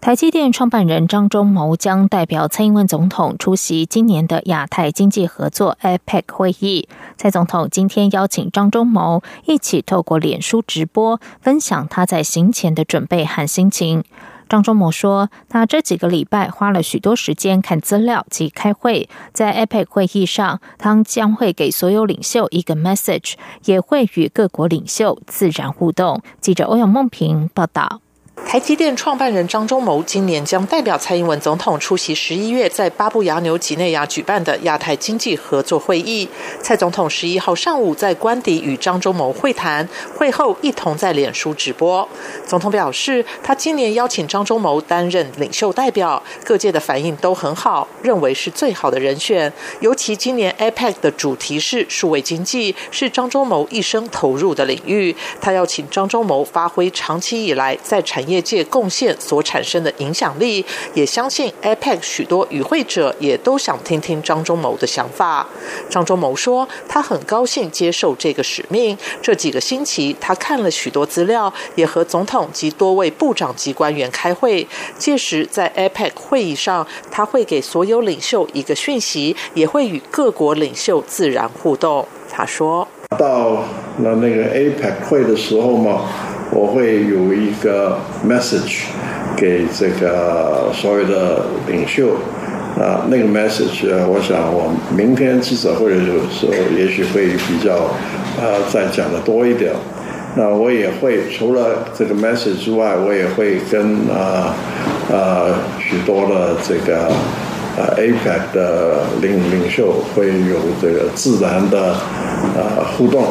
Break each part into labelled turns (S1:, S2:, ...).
S1: 台积电创办人张忠谋将代表蔡英文总统出席今年的亚太经济合作 APEC 会议。蔡总统今天邀请张忠谋一起透过脸书直播，分享他在行前的准备和心情。张忠谋说，他这几个礼拜花了许多时间看资料及开会，在 APEC 会议上，他将会给所有领袖一个 message，也会与各国领袖自然互动。记者欧阳梦平报道。
S2: 台积电创办人张忠谋今年将代表蔡英文总统出席十一月在巴布亚纽几内亚举办的亚太经济合作会议。蔡总统十一号上午在官邸与张忠谋会谈，会后一同在脸书直播。总统表示，他今年邀请张忠谋担任领袖代表，各界的反应都很好，认为是最好的人选。尤其今年 APEC 的主题是数位经济，是张忠谋一生投入的领域。他要请张忠谋发挥长期以来在产业业界贡献所产生的影响力，也相信 APEC 许多与会者也都想听听张忠谋的想法。张忠谋说，他很高兴接受这个使命。这几个星期，他看了许多资料，也和总统及多位部长级官员开会。届时在 APEC 会议上，他会给所有领袖一个讯息，也会与各国领袖自然互动。他说：“
S3: 到了那个 APEC 会的时候嘛。”我会有一个 message 给这个所有的领袖啊，那个 message 我想我明天记者会的时候也许会比较呃再讲的多一点。那我也会除了这个 message 之外，我也会跟啊啊许多的这个呃 APEC 的领领袖会有这个自然的呃互动。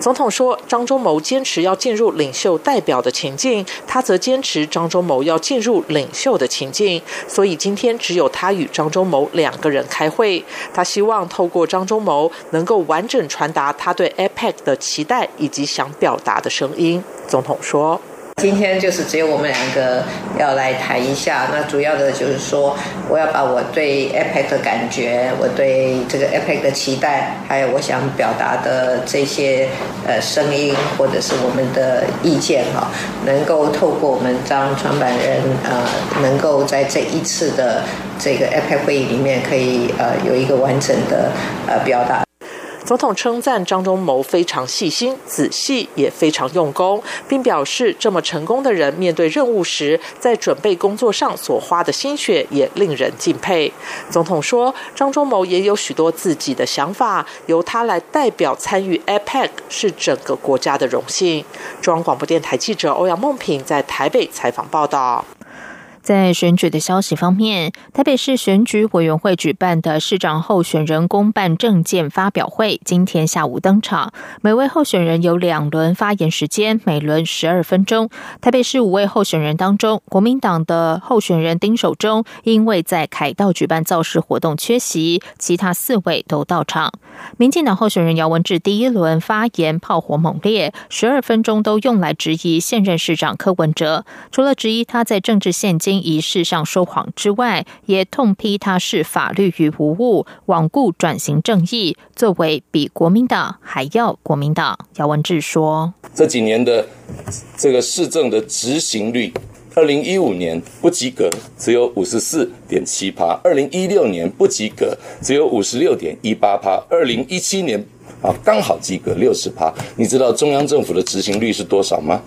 S2: 总统说，张忠谋坚持要进入领袖代表的情境，他则坚持张忠谋要进入领袖的情境。所以今天只有他与张忠谋两个人开会。他希望透过张忠谋能够完整传达他对 APEC 的期待以及想表达的声音。总统说。
S4: 今天就是只有我们两个要来谈一下，那主要的就是说，我要把我对 APEC 的感觉，我对这个 APEC 的期待，还有我想表达的这些呃声音或者是我们的意见哈，能够透过我们张创办人呃，能够在这一次的这个 APEC 会议里面，可以呃有一个完整的呃表达。
S2: 总统称赞张忠谋非常细心、仔细，也非常用功，并表示这么成功的人面对任务时，在准备工作上所花的心血也令人敬佩。总统说，张忠谋也有许多自己的想法，由他来代表参与 APEC 是整个国家的荣幸。中央广播电台记者欧阳梦平在台北采访报道。
S1: 在选举的消息方面，台北市选举委员会举办的市长候选人公办证件发表会今天下午登场。每位候选人有两轮发言时间，每轮十二分钟。台北市五位候选人当中，国民党的候选人丁守中因为在凯道举办造势活动缺席，其他四位都到场。民进党候选人姚文智第一轮发言炮火猛烈，十二分钟都用来质疑现任市长柯文哲，除了质疑他在政治现金。仪式上说谎之外，也痛批他是法律于无物，罔顾转型正义，作为比国民党还要国民党。姚文智说：“
S5: 这几年的这个市政的执行率，二零一五年不及格，只有五十四点七趴；二零一六年不及格，只有五十六点一八趴；二零一七年啊刚好及格，六十趴。你知道中央政府的执行率是多少吗？”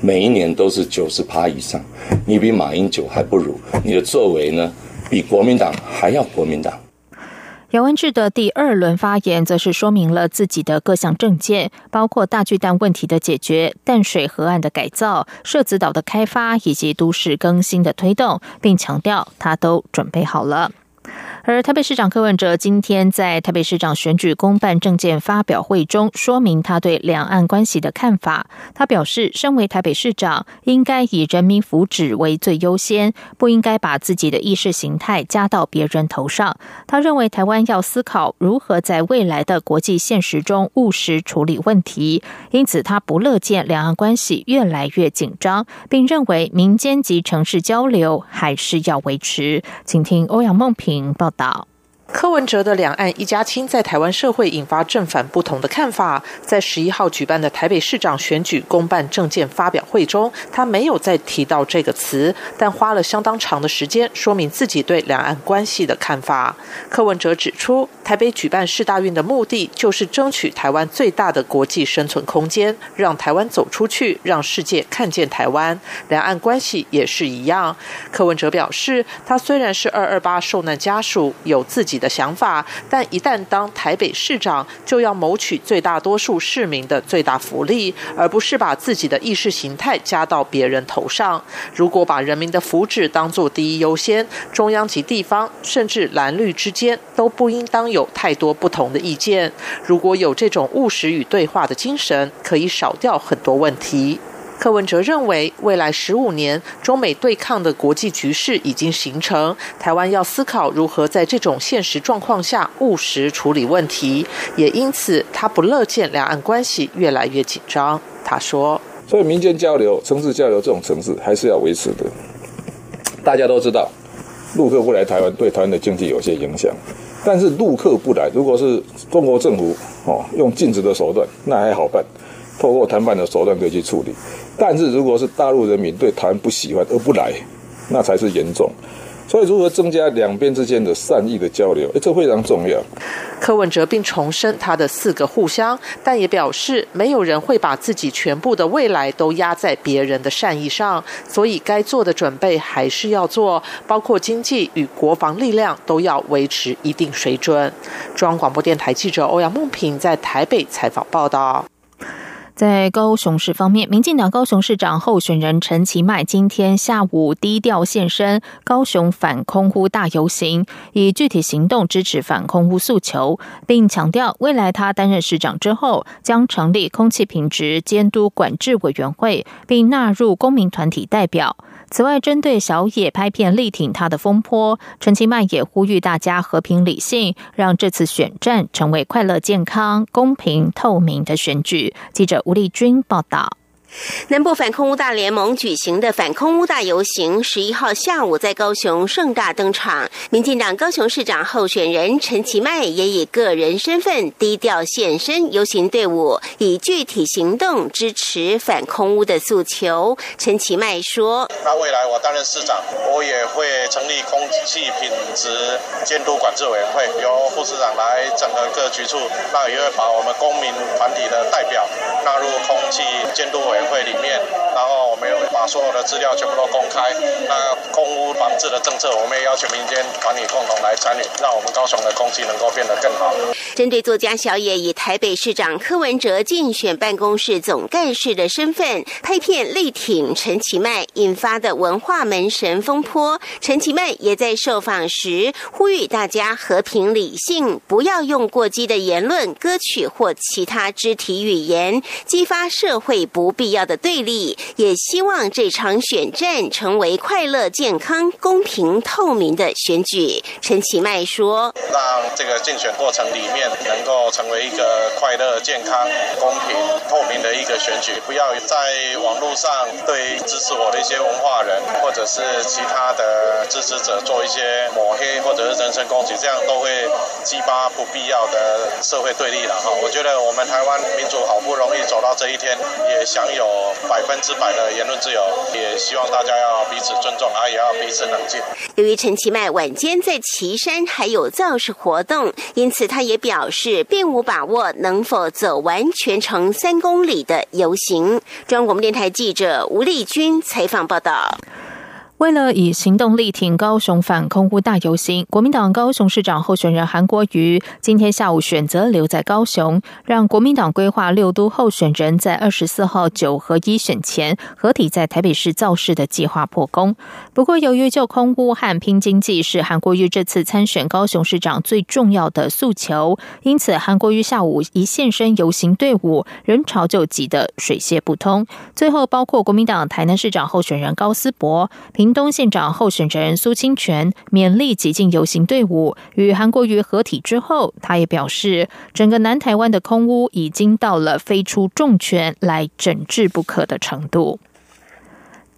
S5: 每一年都是九十趴以上，你比马英九还不如，你的作为呢，比国民党还要国民党。
S1: 姚文智的第二轮发言，则是说明了自己的各项政见，包括大巨蛋问题的解决、淡水河岸的改造、社子岛的开发以及都市更新的推动，并强调他都准备好了。而台北市长柯文哲今天在台北市长选举公办政见发表会中，说明他对两岸关系的看法。他表示，身为台北市长，应该以人民福祉为最优先，不应该把自己的意识形态加到别人头上。他认为，台湾要思考如何在未来的国际现实中务实处理问题，因此他不乐见两岸关系越来越紧张，并认为民间及城市交流还是要维持。请听欧阳梦平报。到。
S2: 柯文哲的两岸一家亲在台湾社会引发正反不同的看法。在十一号举办的台北市长选举公办政见发表会中，他没有再提到这个词，但花了相当长的时间说明自己对两岸关系的看法。柯文哲指出，台北举办世大运的目的就是争取台湾最大的国际生存空间，让台湾走出去，让世界看见台湾。两岸关系也是一样。柯文哲表示，他虽然是二二八受难家属，有自己。的想法，但一旦当台北市长，就要谋取最大多数市民的最大福利，而不是把自己的意识形态加到别人头上。如果把人民的福祉当作第一优先，中央及地方，甚至蓝绿之间，都不应当有太多不同的意见。如果有这种务实与对话的精神，可以少掉很多问题。柯文哲认为，未来十五年中美对抗的国际局势已经形成，台湾要思考如何在这种现实状况下务实处理问题。也因此，他不乐见两岸关系越来越紧张。他说：“
S6: 所以民间交流、城市交流这种城市还是要维持的。大家都知道，陆客不来台湾，对台湾的经济有些影响。但是陆客不来，如果是中国政府哦用禁止的手段，那还好办。”透过谈判的手段可以去处理，但是如果是大陆人民对台湾不喜欢而不来，那才是严重。所以，如何增加两边之间的善意的交流，哎，这非常重要。
S2: 柯文哲并重申他的四个互相，但也表示没有人会把自己全部的未来都压在别人的善意上，所以该做的准备还是要做，包括经济与国防力量都要维持一定水准。中央广播电台记者欧阳梦平在台北采访报道。
S1: 在高雄市方面，民进党高雄市长候选人陈其迈今天下午低调现身高雄反空污大游行，以具体行动支持反空污诉求，并强调未来他担任市长之后，将成立空气品质监督管制委员会，并纳入公民团体代表。此外，针对小野拍片力挺他的风波，陈其迈也呼吁大家和平理性，让这次选战成为快乐、健康、公平、透明的选举。记者吴丽君报道。
S7: 南部反空污大联盟举行的反空污大游行，十一号下午在高雄盛大登场。民进党高雄市长候选人陈其迈也以个人身份低调现身游行队伍，以具体行动支持反空污的诉求。陈其迈说：“
S8: 那未来我担任市长，我也会成立空气品质监督管制委员会，由副市长来整合各局处，那也会把我们公民团体的代表纳入空气监督委。”员会里面，然后我们也会把所有的资料全部都公开。那空污防治的政策，我们也邀请民间团体共同来参与，让我们高雄的空气能够变得更好。
S7: 针对作家小野以台北市长柯文哲竞选办公室总干事的身份拍片力挺陈其迈，引发的文化门神风波，陈其迈也在受访时呼吁大家和平理性，不要用过激的言论、歌曲或其他肢体语言激发社会不必。要的对立，也希望这场选战成为快乐、健康、公平、透明的选举。陈其迈说：“
S8: 让这个竞选过程里面能够成为一个快乐、健康、公平、透明的一个选举，不要在网络上对支持我的一些文化人或者是其他的支持做一些抹黑或者是人身攻击，这样都会激发不必要的社会对立了哈。我觉得我们台湾民主好不容易走到这一天，也享有。百分之百的言论自由，也希望大家要彼此尊重，啊，也要彼此冷静。
S7: 由于陈其迈晚间在岐山还有造势活动，因此他也表示并无把握能否走完全程三公里的游行。中央广播电台记者吴丽君采访报道。
S1: 为了以行动力挺高雄反空污大游行，国民党高雄市长候选人韩国瑜今天下午选择留在高雄，让国民党规划六都候选人在二十四号九合一选前合体在台北市造势的计划破功。不过，由于就空污和拼经济是韩国瑜这次参选高雄市长最重要的诉求，因此韩国瑜下午一现身游行队伍，人潮就挤得水泄不通。最后，包括国民党台南市长候选人高思博平。屏东县长候选人苏清泉勉力挤进游行队伍，与韩国瑜合体之后，他也表示，整个南台湾的空屋已经到了非出重拳来整治不可的程度。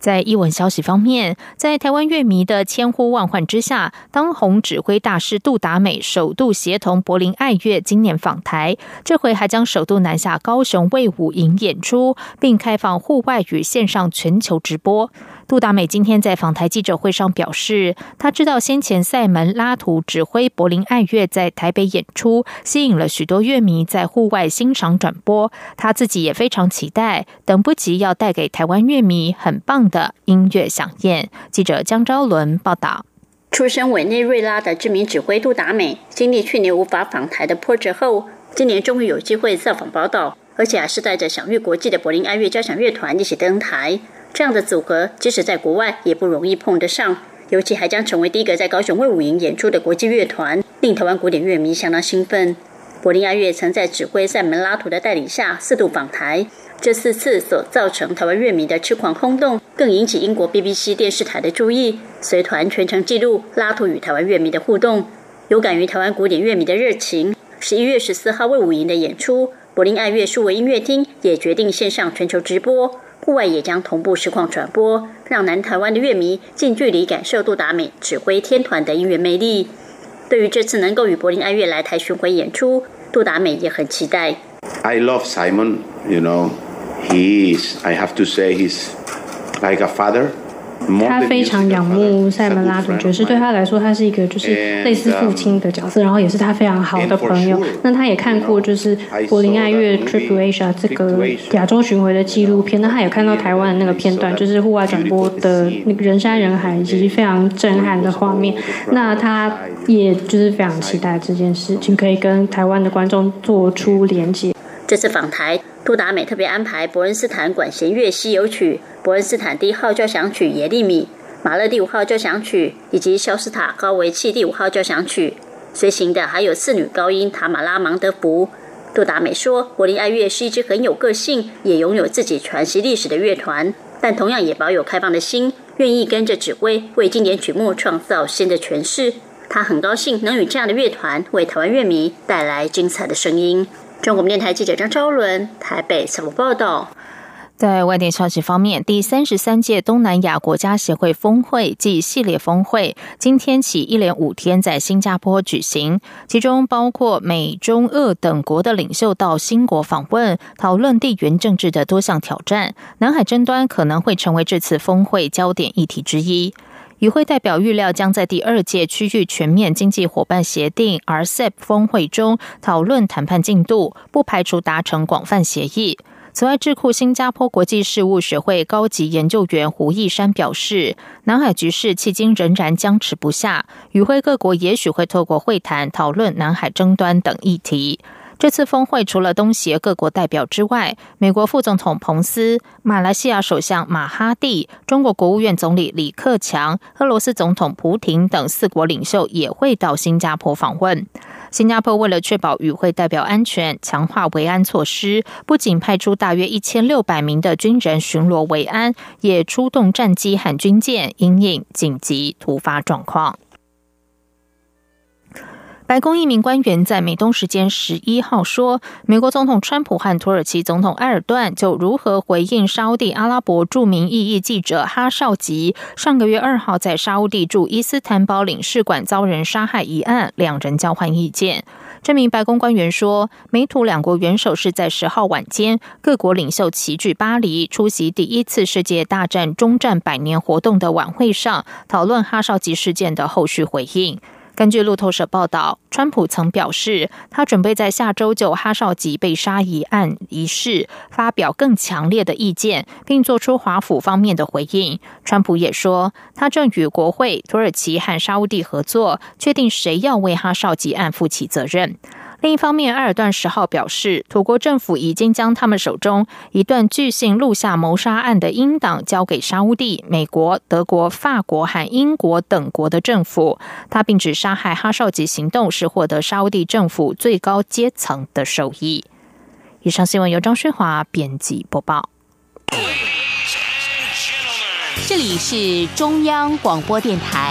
S1: 在译文消息方面，在台湾乐迷的千呼万唤之下，当红指挥大师杜达美首度协同柏林爱乐今年访台，这回还将首度南下高雄卫武营演出，并开放户外与线上全球直播。杜达美今天在访台记者会上表示，他知道先前塞门拉图指挥柏林爱乐在台北演出，吸引了许多乐迷在户外欣赏转播。他自己也非常期待，等不及要带给台湾乐迷很棒的音乐响宴。记者江昭伦报道。
S9: 出身委内瑞拉的知名指挥杜达美，经历去年无法访台的波折后，今年终于有机会造访宝岛，而且还是带着享誉国际的柏林爱乐交响乐团一起登台。这样的组合，即使在国外也不容易碰得上，尤其还将成为第一个在高雄卫武营演出的国际乐团，令台湾古典乐迷相当兴奋。柏林爱乐曾在指挥塞门拉图的带领下四度访台，这四次所造成台湾乐迷的痴狂轰动，更引起英国 BBC 电视台的注意。随团全程记录拉图与台湾乐迷的互动，有感于台湾古典乐迷的热情。十一月十四号卫武营的演出，柏林爱乐数位音乐厅也决定线上全球直播。户外也将同步实况转播，让南台湾的乐迷近距离感受杜达美指挥天团的音乐魅力。对于这次能够与柏林爱乐来台巡回演出，杜达美也很期待。
S10: I love Simon, you know, he is. I have to say, he's like a father.
S11: 他非常仰慕塞门拉图爵士，对他来说，他是一个就是类似父亲的角色，然后也是他非常好的朋友。那他也看过就是柏林爱乐 Trip Asia 这个亚洲巡回的纪录片，那他也看到台湾的那个片段，就是户外转播的那个人山人海以及非常震撼的画面。那他也就是非常期待这件事情可以跟台湾的观众做出连接。
S9: 这次访台，杜达美特别安排伯恩斯坦管弦乐西游曲。伯恩斯坦第一号交响曲《耶利米》，马勒第五号交响曲，以及肖斯塔高维契第五号交响曲。随行的还有四女高音塔马拉芒德福。杜达美说：“柏林爱乐是一支很有个性，也拥有自己传奇历史的乐团，但同样也保有开放的心，愿意跟着指挥为经典曲目创造新的诠释。他很高兴能与这样的乐团为台湾乐迷带来精彩的声音。”中国电台记者张昭伦台北采访报道。
S1: 在外电消息方面，第三十三届东南亚国家协会峰会暨系列峰会今天起一连五天在新加坡举行，其中包括美、中、俄等国的领袖到新国访问，讨论地缘政治的多项挑战。南海争端可能会成为这次峰会焦点议题之一。与会代表预料将在第二届区域全面经济伙伴协定 （RCEP） 峰会中讨论谈判进度，不排除达成广泛协议。此外，智库新加坡国际事务学会高级研究员胡义山表示，南海局势迄今仍然僵持不下，与会各国也许会透过会谈讨论南海争端等议题。这次峰会除了东协各国代表之外，美国副总统彭斯、马来西亚首相马哈蒂、中国国务院总理李克强、俄罗斯总统普廷等四国领袖也会到新加坡访问。新加坡为了确保与会代表安全，强化维安措施，不仅派出大约一千六百名的军人巡逻维安，也出动战机和军舰，应应紧急突发状况。白宫一名官员在美东时间十一号说，美国总统川普和土耳其总统埃尔段就如何回应沙地阿拉伯著名异议记者哈绍吉上个月二号在沙地驻伊斯坦堡领事馆遭人杀害一案，两人交换意见。这名白宫官员说，美土两国元首是在十号晚间，各国领袖齐聚巴黎，出席第一次世界大战中战百年活动的晚会上，讨论哈绍吉事件的后续回应。根据路透社报道，川普曾表示，他准备在下周就哈少吉被杀一案一事发表更强烈的意见，并做出华府方面的回应。川普也说，他正与国会、土耳其和沙地合作，确定谁要为哈少吉案负起责任。另一方面，埃尔段十号表示，土国政府已经将他们手中一段巨型录下谋杀案的英党交给沙乌地、美国、德国、法国和英国等国的政府。他并指杀害哈少吉行动是获得沙乌地政府最高阶层的授意。以上新闻由张旭华编辑播报。
S7: 这里是中央广播电台。